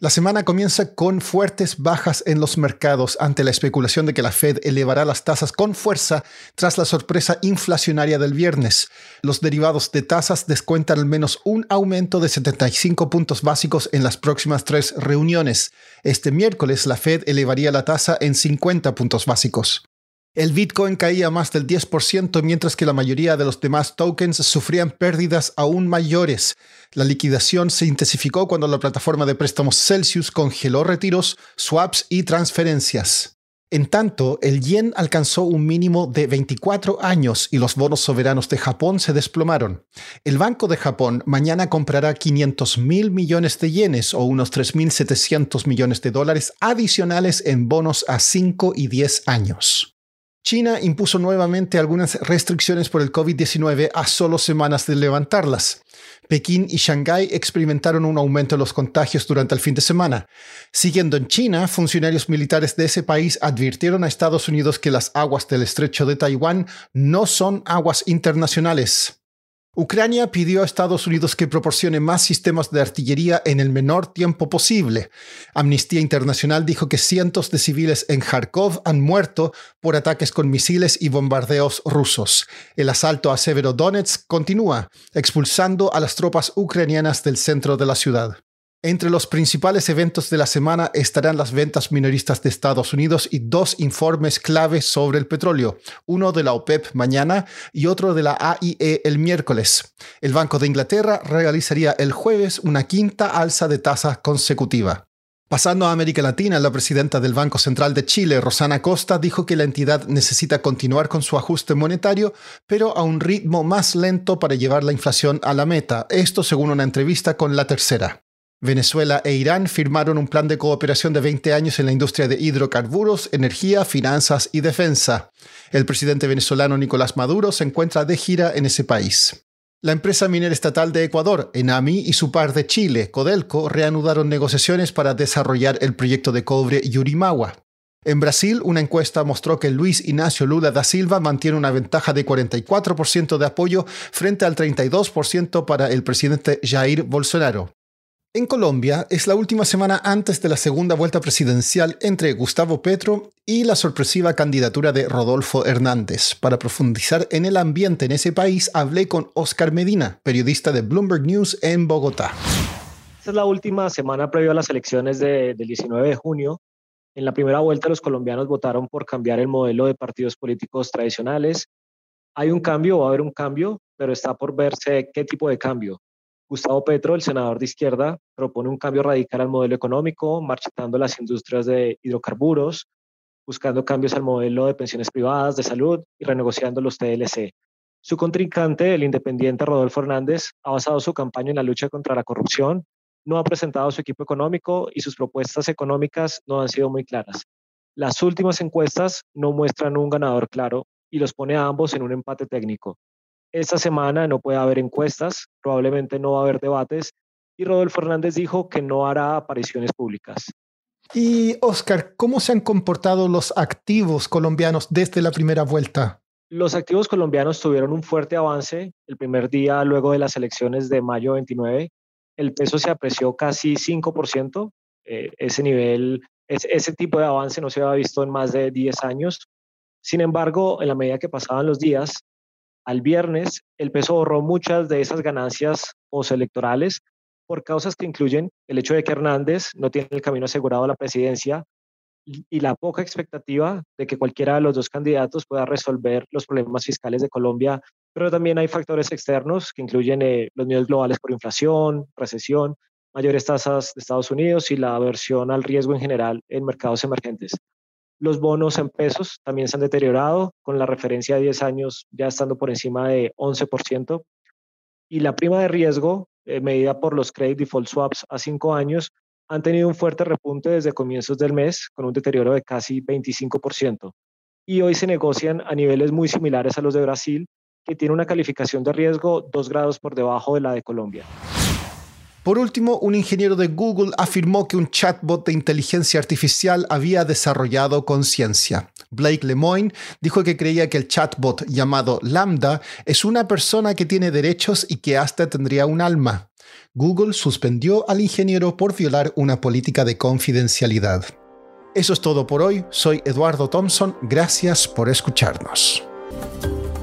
La semana comienza con fuertes bajas en los mercados ante la especulación de que la Fed elevará las tasas con fuerza tras la sorpresa inflacionaria del viernes. Los derivados de tasas descuentan al menos un aumento de 75 puntos básicos en las próximas tres reuniones. Este miércoles la Fed elevaría la tasa en 50 puntos básicos. El Bitcoin caía más del 10% mientras que la mayoría de los demás tokens sufrían pérdidas aún mayores. La liquidación se intensificó cuando la plataforma de préstamos Celsius congeló retiros, swaps y transferencias. En tanto, el yen alcanzó un mínimo de 24 años y los bonos soberanos de Japón se desplomaron. El Banco de Japón mañana comprará 500 mil millones de yenes o unos 3.700 millones de dólares adicionales en bonos a 5 y 10 años. China impuso nuevamente algunas restricciones por el COVID-19 a solo semanas de levantarlas. Pekín y Shanghái experimentaron un aumento en los contagios durante el fin de semana. Siguiendo en China, funcionarios militares de ese país advirtieron a Estados Unidos que las aguas del estrecho de Taiwán no son aguas internacionales. Ucrania pidió a Estados Unidos que proporcione más sistemas de artillería en el menor tiempo posible. Amnistía Internacional dijo que cientos de civiles en Kharkov han muerto por ataques con misiles y bombardeos rusos. El asalto a Severodonetsk continúa, expulsando a las tropas ucranianas del centro de la ciudad. Entre los principales eventos de la semana estarán las ventas minoristas de Estados Unidos y dos informes clave sobre el petróleo, uno de la OPEP mañana y otro de la AIE el miércoles. El Banco de Inglaterra realizaría el jueves una quinta alza de tasa consecutiva. Pasando a América Latina, la presidenta del Banco Central de Chile, Rosana Costa, dijo que la entidad necesita continuar con su ajuste monetario, pero a un ritmo más lento para llevar la inflación a la meta. Esto según una entrevista con La Tercera. Venezuela e Irán firmaron un plan de cooperación de 20 años en la industria de hidrocarburos, energía, finanzas y defensa. El presidente venezolano Nicolás Maduro se encuentra de gira en ese país. La empresa minera estatal de Ecuador, Enami, y su par de Chile, Codelco, reanudaron negociaciones para desarrollar el proyecto de cobre Yurimagua. En Brasil, una encuesta mostró que Luis Ignacio Lula da Silva mantiene una ventaja de 44% de apoyo frente al 32% para el presidente Jair Bolsonaro. En Colombia es la última semana antes de la segunda vuelta presidencial entre Gustavo Petro y la sorpresiva candidatura de Rodolfo Hernández. Para profundizar en el ambiente en ese país, hablé con Oscar Medina, periodista de Bloomberg News en Bogotá. Esta es la última semana previo a las elecciones del 19 de junio. En la primera vuelta los colombianos votaron por cambiar el modelo de partidos políticos tradicionales. Hay un cambio, va a haber un cambio, pero está por verse qué tipo de cambio Gustavo Petro, el senador de izquierda, propone un cambio radical al modelo económico, marchitando las industrias de hidrocarburos, buscando cambios al modelo de pensiones privadas, de salud y renegociando los TLC. Su contrincante, el independiente Rodolfo Hernández, ha basado su campaña en la lucha contra la corrupción, no ha presentado su equipo económico y sus propuestas económicas no han sido muy claras. Las últimas encuestas no muestran un ganador claro y los pone a ambos en un empate técnico. Esta semana no puede haber encuestas, probablemente no va a haber debates y Rodolfo Hernández dijo que no hará apariciones públicas. Y Oscar, ¿cómo se han comportado los activos colombianos desde la primera vuelta? Los activos colombianos tuvieron un fuerte avance el primer día luego de las elecciones de mayo 29. El peso se apreció casi 5%. Eh, ese nivel, ese tipo de avance no se había visto en más de 10 años. Sin embargo, en la medida que pasaban los días, al viernes, el peso ahorró muchas de esas ganancias postelectorales por causas que incluyen el hecho de que Hernández no tiene el camino asegurado a la presidencia y la poca expectativa de que cualquiera de los dos candidatos pueda resolver los problemas fiscales de Colombia pero también hay factores externos que incluyen eh, los miedos globales por inflación, recesión, mayores tasas de Estados Unidos y la aversión al riesgo en general en mercados emergentes. Los bonos en pesos también se han deteriorado, con la referencia de 10 años ya estando por encima de 11%. Y la prima de riesgo, eh, medida por los credit default swaps a 5 años, han tenido un fuerte repunte desde comienzos del mes, con un deterioro de casi 25%. Y hoy se negocian a niveles muy similares a los de Brasil, que tiene una calificación de riesgo dos grados por debajo de la de Colombia. Por último, un ingeniero de Google afirmó que un chatbot de inteligencia artificial había desarrollado conciencia. Blake Lemoine dijo que creía que el chatbot llamado Lambda es una persona que tiene derechos y que hasta tendría un alma. Google suspendió al ingeniero por violar una política de confidencialidad. Eso es todo por hoy. Soy Eduardo Thompson. Gracias por escucharnos.